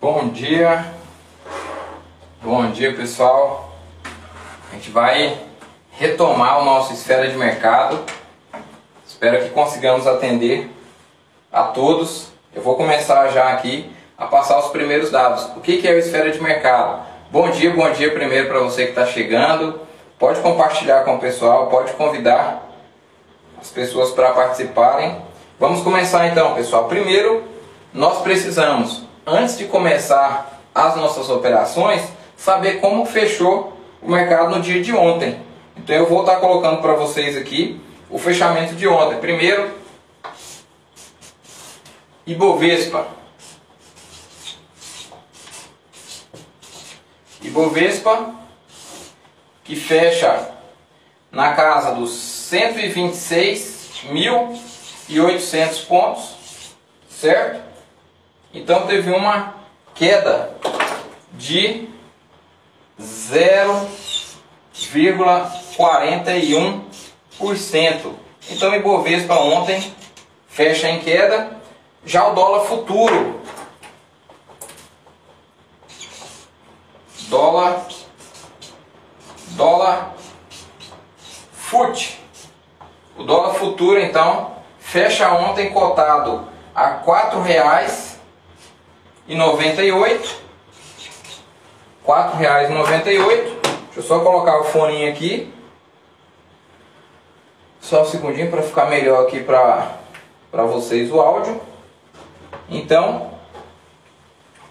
Bom dia, bom dia pessoal. A gente vai retomar o nosso esfera de mercado. Espero que consigamos atender a todos. Eu vou começar já aqui a passar os primeiros dados. O que é o esfera de mercado? Bom dia, bom dia primeiro para você que está chegando. Pode compartilhar com o pessoal, pode convidar as pessoas para participarem. Vamos começar então, pessoal. Primeiro, nós precisamos, antes de começar as nossas operações, saber como fechou o mercado no dia de ontem. Então eu vou estar colocando para vocês aqui o fechamento de ontem. Primeiro, Ibovespa. Ibovespa que fecha na casa dos 126.800 pontos, certo? Então teve uma queda de 0,41%. Então o Ibovespa ontem fecha em queda. Já o dólar futuro, dólar, dólar FUT. O dólar futuro então fecha ontem cotado a R$ 4,98. R$ 4,98. Deixa eu só colocar o fone aqui. Só um segundinho para ficar melhor aqui para vocês o áudio. Então,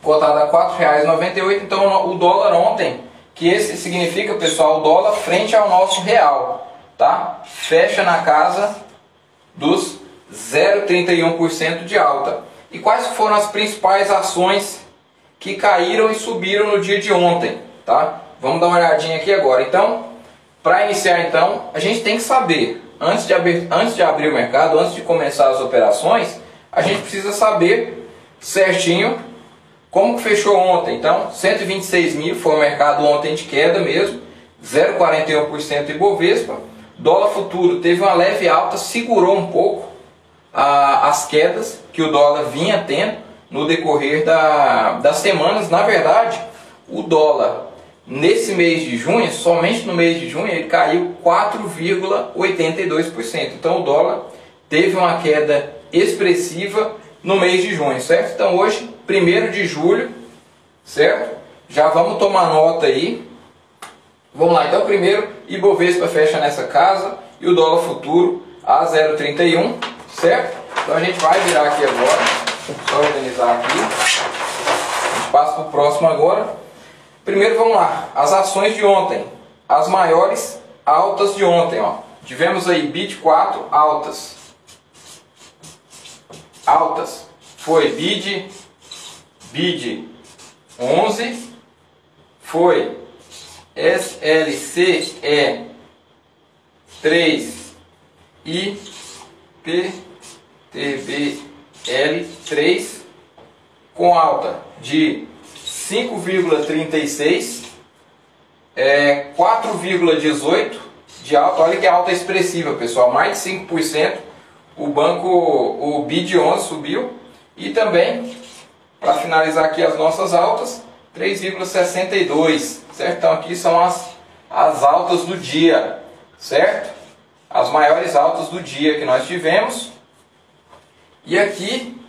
cotado a R$ 4,98. Então, o dólar ontem, que esse significa, pessoal, o dólar frente ao nosso real, tá? Fecha na casa dos 0,31% de alta. E quais foram as principais ações que caíram e subiram no dia de ontem, tá? Vamos dar uma olhadinha aqui agora. Então, para iniciar então, a gente tem que saber, antes de, abrir, antes de abrir o mercado, antes de começar as operações, a gente precisa saber certinho como que fechou ontem. Então, 126 mil foi o mercado ontem de queda mesmo, 0,41% Ibovespa. Dólar futuro teve uma leve alta, segurou um pouco as quedas que o dólar vinha tendo no decorrer da, das semanas. Na verdade, o dólar nesse mês de junho, somente no mês de junho, ele caiu 4,82%. Então o dólar teve uma queda expressiva no mês de junho, certo? Então hoje, 1 de julho, certo? Já vamos tomar nota aí. Vamos lá, então primeiro, Ibovespa fecha nessa casa e o dólar futuro a 0,31, certo? Então a gente vai virar aqui agora, só organizar aqui. A gente passa para o próximo agora. Primeiro vamos lá, as ações de ontem, as maiores altas de ontem, ó. Tivemos aí BIT 4 altas, altas foi BID, BID 11, foi SLCE 3 e PTBL 3 com alta de 5,36 é 4,18 de alta. Olha que alta expressiva, pessoal, mais de 5% o banco, o BID 11 subiu e também, para finalizar aqui as nossas altas, 3,62, certo? Então aqui são as, as altas do dia, certo? As maiores altas do dia que nós tivemos. E aqui,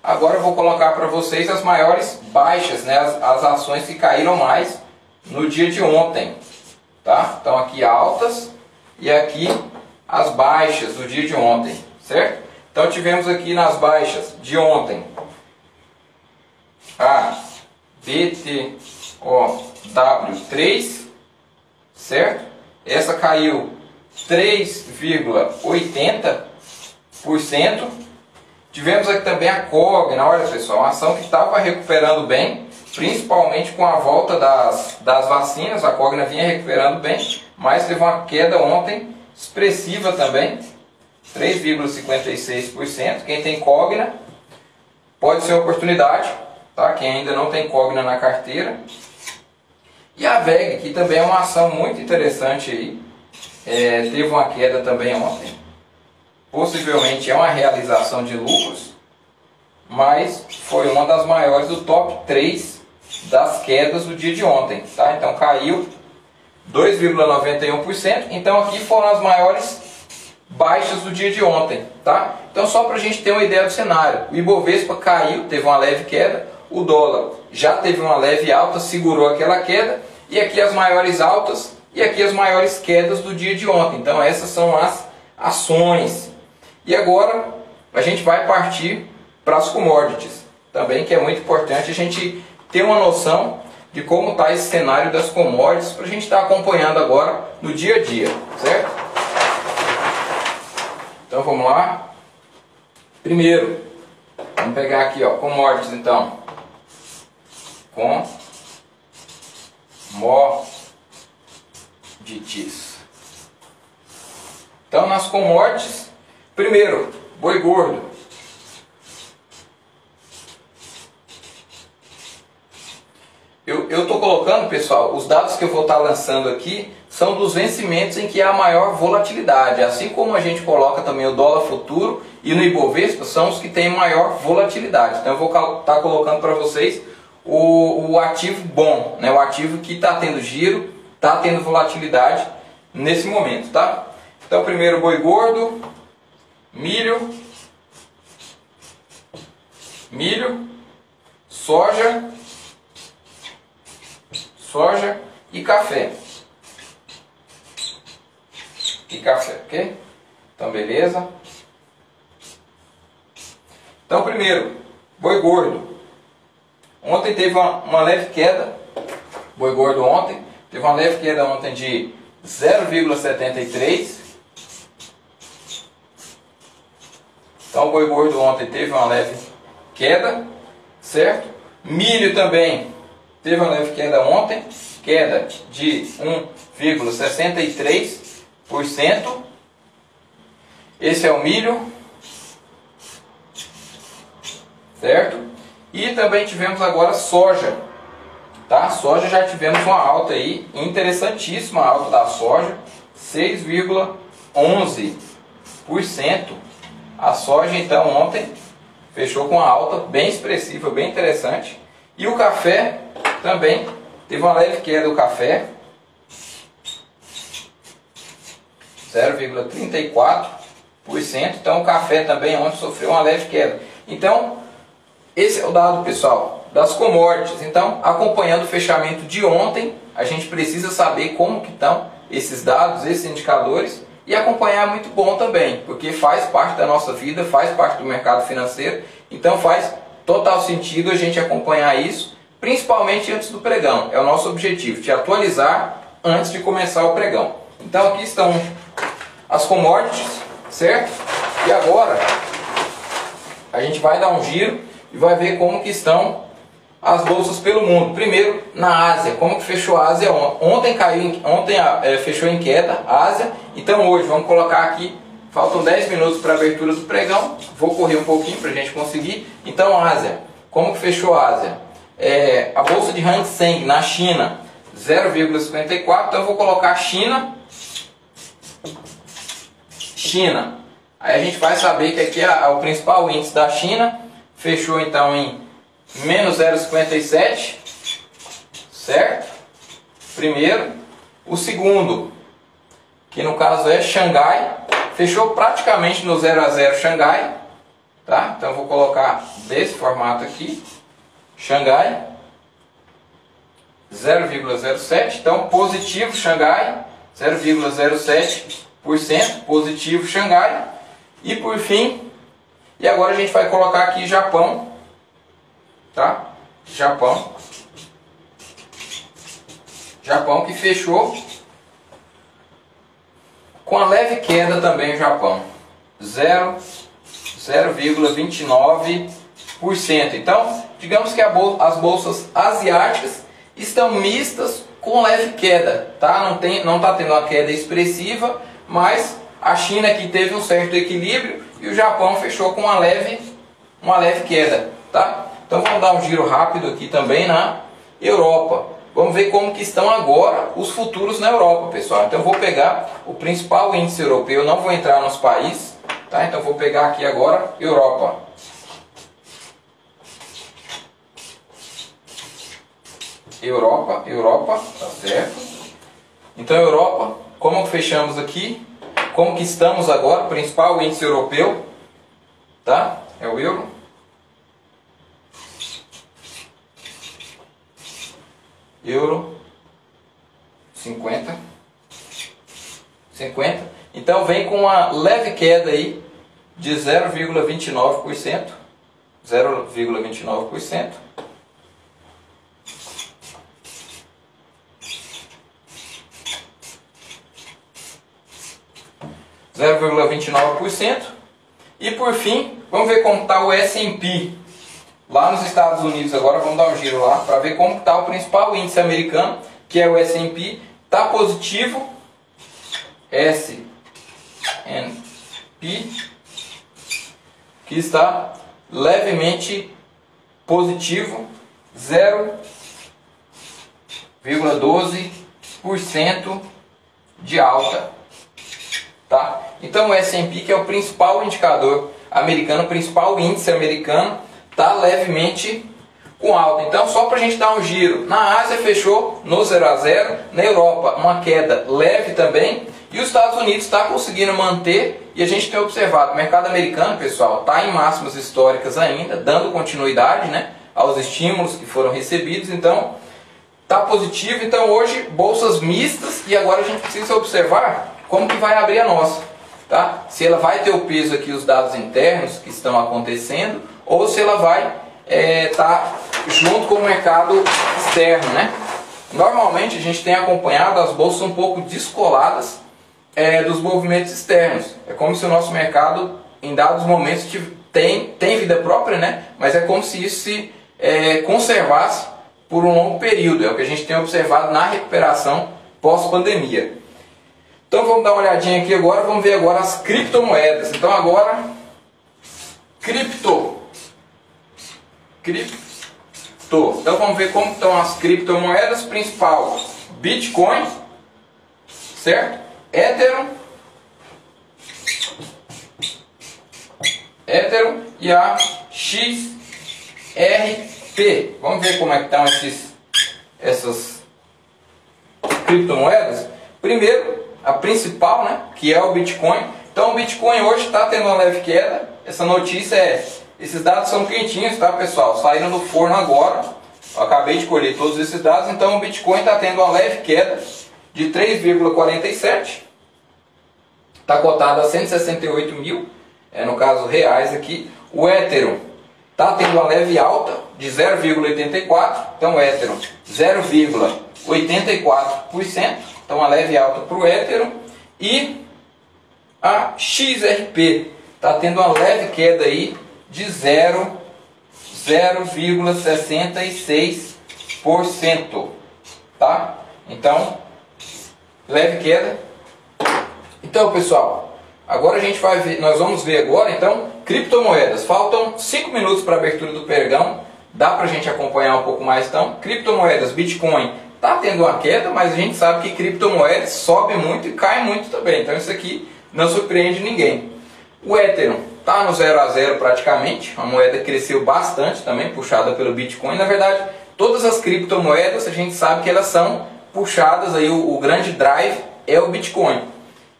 agora eu vou colocar para vocês as maiores baixas, né? As, as ações que caíram mais no dia de ontem, tá? Então aqui altas e aqui as baixas do dia de ontem, certo? Então tivemos aqui nas baixas de ontem a BTOW3, certo? Essa caiu 3,80%. Tivemos aqui também a Cogna, olha pessoal, uma ação que estava recuperando bem, principalmente com a volta das, das vacinas, a Cogna vinha recuperando bem, mas teve uma queda ontem expressiva também, 3,56%. Quem tem Cogna pode ser uma oportunidade, tá? Quem ainda não tem Cogna na carteira. E a VEG, que também é uma ação muito interessante aí, é, teve uma queda também ontem. Possivelmente é uma realização de lucros, mas foi uma das maiores do top 3 das quedas do dia de ontem, tá? Então caiu 2,91%. Então aqui foram as maiores baixas do dia de ontem, tá? Então só para a gente ter uma ideia do cenário, o Ibovespa caiu, teve uma leve queda, o dólar já teve uma leve alta, segurou aquela queda, e aqui as maiores altas e aqui as maiores quedas do dia de ontem. Então essas são as ações. E agora a gente vai partir para as commodities, também que é muito importante a gente ter uma noção de como está esse cenário das commodities para a gente estar tá acompanhando agora no dia a dia, certo? Então vamos lá. Primeiro, vamos pegar aqui, ó, commodities então. Commodities. Então nas commodities, primeiro, boi gordo. Eu estou colocando, pessoal, os dados que eu vou estar tá lançando aqui são dos vencimentos em que há maior volatilidade. Assim como a gente coloca também o dólar futuro e no Ibovespa, são os que têm maior volatilidade. Então eu vou estar tá colocando para vocês o, o, ativo bom, né? o ativo que está tendo giro, está tendo volatilidade nesse momento. Tá? Então primeiro boi gordo, milho, milho, soja soja e café. E café, ok? Então, beleza. Então, primeiro, boi gordo. Ontem teve uma, uma leve queda. Boi gordo ontem. Teve uma leve queda ontem de 0,73. Então, o boi gordo ontem teve uma leve queda, certo? Milho também teve uma leve queda ontem, queda de 1,63%. Esse é o milho, certo? E também tivemos agora soja, tá? Soja já tivemos uma alta aí, interessantíssima alta da soja, 6,11%. A soja então ontem fechou com uma alta bem expressiva, bem interessante. E o café também teve uma leve queda do café, 0,34%. Então o café também ontem sofreu uma leve queda. Então, esse é o dado, pessoal, das commodities. Então, acompanhando o fechamento de ontem, a gente precisa saber como que estão esses dados, esses indicadores e acompanhar é muito bom também, porque faz parte da nossa vida, faz parte do mercado financeiro. Então, faz total sentido a gente acompanhar isso principalmente antes do pregão. É o nosso objetivo, te atualizar antes de começar o pregão. Então aqui estão as commodities, certo? E agora a gente vai dar um giro e vai ver como que estão as bolsas pelo mundo. Primeiro na Ásia, como que fechou a Ásia ontem? Ontem caiu, ontem é, fechou em queda a Ásia. Então hoje vamos colocar aqui, faltam 10 minutos para a abertura do pregão. Vou correr um pouquinho para a gente conseguir. Então Ásia, como que fechou a Ásia? é, a bolsa de Hang Seng na China 0,54, então eu vou colocar China, China. Aí a gente vai saber que aqui é o principal índice da China, fechou então em menos 0,57, certo? Primeiro. O segundo, que no caso é Xangai, fechou praticamente no 0 a 0 Xangai, tá? Então vou colocar desse formato aqui. Xangai 0,07, então positivo Xangai 0,07%, positivo Xangai. E por fim, e agora a gente vai colocar aqui Japão, tá? Japão. Japão que fechou com a leve queda também o Japão. 0,29%. Então, digamos que bol as bolsas asiáticas estão mistas com leve queda, tá? Não tem, não está tendo uma queda expressiva, mas a China que teve um certo equilíbrio e o Japão fechou com uma leve, uma leve queda? Então vamos dar um giro rápido aqui também na Europa. Vamos ver como que estão agora os futuros na Europa, pessoal. Então eu vou pegar o principal índice europeu, não vou entrar nos países, tá? Então eu vou pegar aqui agora Europa. Europa, Europa, tá certo? Então Europa, como que fechamos aqui? Como que estamos agora? Principal índice europeu, tá? É o euro, Euro 50. 50. Então vem com uma leve queda aí de 0,29%. 0,29%. 0,29%. E por fim, vamos ver como está o S&P. Lá nos Estados Unidos agora, vamos dar um giro lá para ver como está o principal índice americano, que é o S&P. Está positivo, S&P, que está levemente positivo, 0,12% de alta. Tá? Então o S&P, que é o principal indicador americano, o principal índice americano, está levemente com alta. Então só para a gente dar um giro, na Ásia fechou no 0 a 0, na Europa uma queda leve também, e os Estados Unidos está conseguindo manter, e a gente tem observado, o mercado americano, pessoal, está em máximas históricas ainda, dando continuidade né, aos estímulos que foram recebidos, então está positivo. Então hoje, bolsas mistas, e agora a gente precisa observar como que vai abrir a nossa. Tá? Se ela vai ter o peso aqui, os dados internos que estão acontecendo, ou se ela vai estar é, tá junto com o mercado externo. Né? Normalmente a gente tem acompanhado as bolsas um pouco descoladas é, dos movimentos externos. É como se o nosso mercado, em dados momentos, tem, tem vida própria, né? mas é como se isso se é, conservasse por um longo período. É o que a gente tem observado na recuperação pós-pandemia. Então vamos dar uma olhadinha aqui agora, vamos ver agora as criptomoedas. Então agora, cripto. Cripto. Então vamos ver como estão as criptomoedas principal. Bitcoin, certo? Ethereum. Ethereum e a XRP. Vamos ver como é que estão esses, essas criptomoedas. Primeiro, a principal, né, que é o Bitcoin. Então o Bitcoin hoje está tendo uma leve queda. Essa notícia é, esses dados são quentinhos, tá pessoal? Saíram do forno agora. Eu acabei de colher todos esses dados. Então o Bitcoin está tendo uma leve queda de 3,47. Está cotado a 168 mil, é, no caso reais aqui. O Ethereum está tendo uma leve alta de 0,84. Então o Ethereum 0,84%. Então uma leve alta para o Ethereum e a XRP está tendo uma leve queda aí de 0,66%, tá? Então, leve queda. Então, pessoal, agora a gente vai ver, nós vamos ver agora, então, criptomoedas. Faltam 5 minutos para a abertura do pregão. Dá para a gente acompanhar um pouco mais, então. Criptomoedas, Bitcoin Está tendo uma queda, mas a gente sabe que criptomoedas sobe muito e cai muito também. Então isso aqui não surpreende ninguém. O Ethereum está no 0 a 0 praticamente. A moeda cresceu bastante também, puxada pelo Bitcoin. Na verdade, todas as criptomoedas a gente sabe que elas são puxadas aí o, o grande drive é o Bitcoin.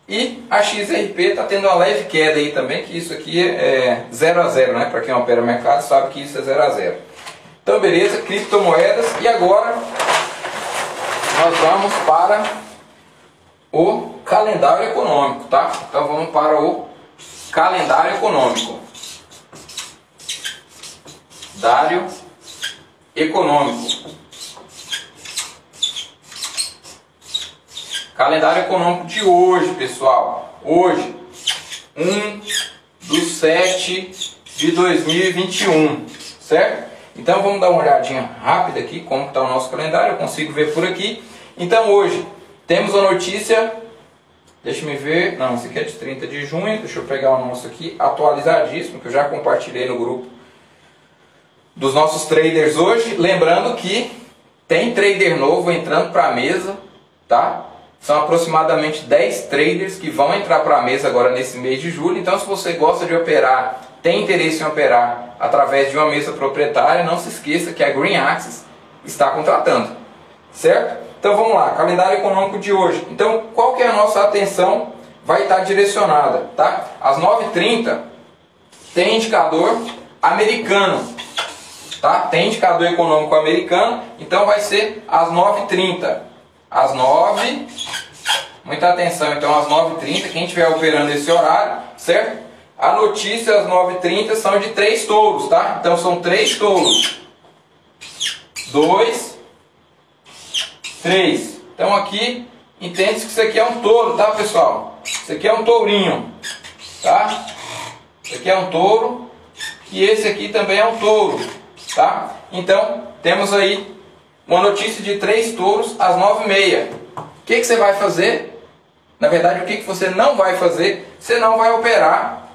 E a XRP está tendo uma leve queda aí também, que isso aqui é 0 a 0, né? Para quem opera mercado sabe que isso é 0 a 0. Então beleza, criptomoedas e agora nós vamos para o calendário econômico, tá? Então vamos para o calendário econômico. Dário econômico. Calendário econômico de hoje, pessoal. Hoje, 1 do 7 de 2021, certo? Então vamos dar uma olhadinha rápida aqui como está o nosso calendário, eu consigo ver por aqui. Então hoje temos a notícia, deixa me ver, não, esse aqui é de 30 de junho, deixa eu pegar o nosso aqui, atualizadíssimo, que eu já compartilhei no grupo dos nossos traders hoje. Lembrando que tem trader novo entrando para a mesa, tá? São aproximadamente 10 traders que vão entrar para a mesa agora nesse mês de julho. Então, se você gosta de operar, tem interesse em operar através de uma mesa proprietária, não se esqueça que a Green Axis está contratando. certo? Então vamos lá, calendário econômico de hoje. Então qual que é a nossa atenção vai estar direcionada, tá? Às 9h30 tem indicador americano, tá? Tem indicador econômico americano, então vai ser às 9h30. Às 9 Muita atenção, então às 9h30, quem estiver operando esse horário, certo? A notícia às 9h30 são de três touros, tá? Então são três touros. Dois, três. Então aqui, entende que isso aqui é um touro, tá pessoal? Isso aqui é um tourinho, tá? Isso aqui é um touro e esse aqui também é um touro, tá? Então, temos aí uma notícia de três touros às 9h30. O que, que você vai fazer? Na verdade, o que, que você não vai fazer? Você não vai operar,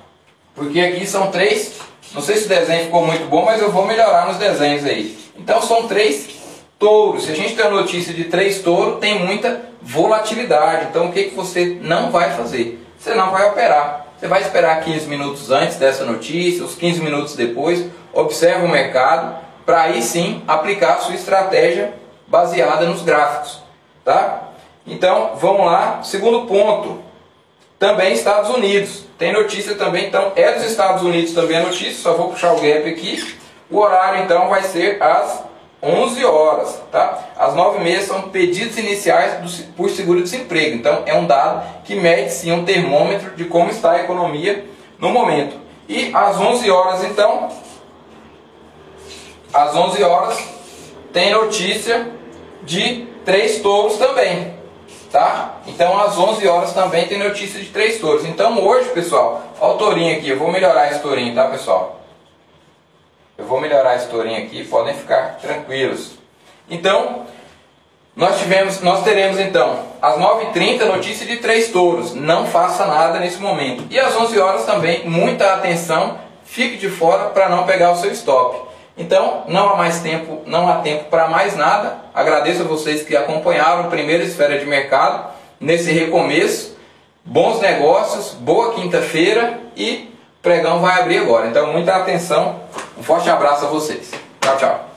porque aqui são três. Não sei se o desenho ficou muito bom, mas eu vou melhorar nos desenhos aí. Então são três touros. Se a gente tem a notícia de três touros, tem muita volatilidade. Então o que, que você não vai fazer? Você não vai operar. Você vai esperar 15 minutos antes dessa notícia, os 15 minutos depois, observa o mercado, para aí sim aplicar a sua estratégia baseada nos gráficos. Tá? Então, vamos lá. Segundo ponto, também Estados Unidos. Tem notícia também, então é dos Estados Unidos também a notícia, só vou puxar o gap aqui. O horário então vai ser às 11 horas, tá? Às 9 e meia são pedidos iniciais do, por seguro-desemprego. Então é um dado que mede sim um termômetro de como está a economia no momento. E às 11 horas então, às 11 horas tem notícia de três touros também tá? Então às 11 horas também tem notícia de três touros. Então hoje, pessoal, ó o tourinho aqui, eu vou melhorar esse tourinho, tá, pessoal? Eu vou melhorar esse tourinho aqui, podem ficar tranquilos. Então, nós tivemos, nós teremos então às 9h30 notícia de três touros. Não faça nada nesse momento. E às 11 horas também, muita atenção, fique de fora para não pegar o seu stop. Então, não há mais tempo, não há tempo para mais nada. Agradeço a vocês que acompanharam a primeira esfera de mercado nesse recomeço. Bons negócios, boa quinta-feira e o pregão vai abrir agora. Então, muita atenção. Um forte abraço a vocês. Tchau, tchau.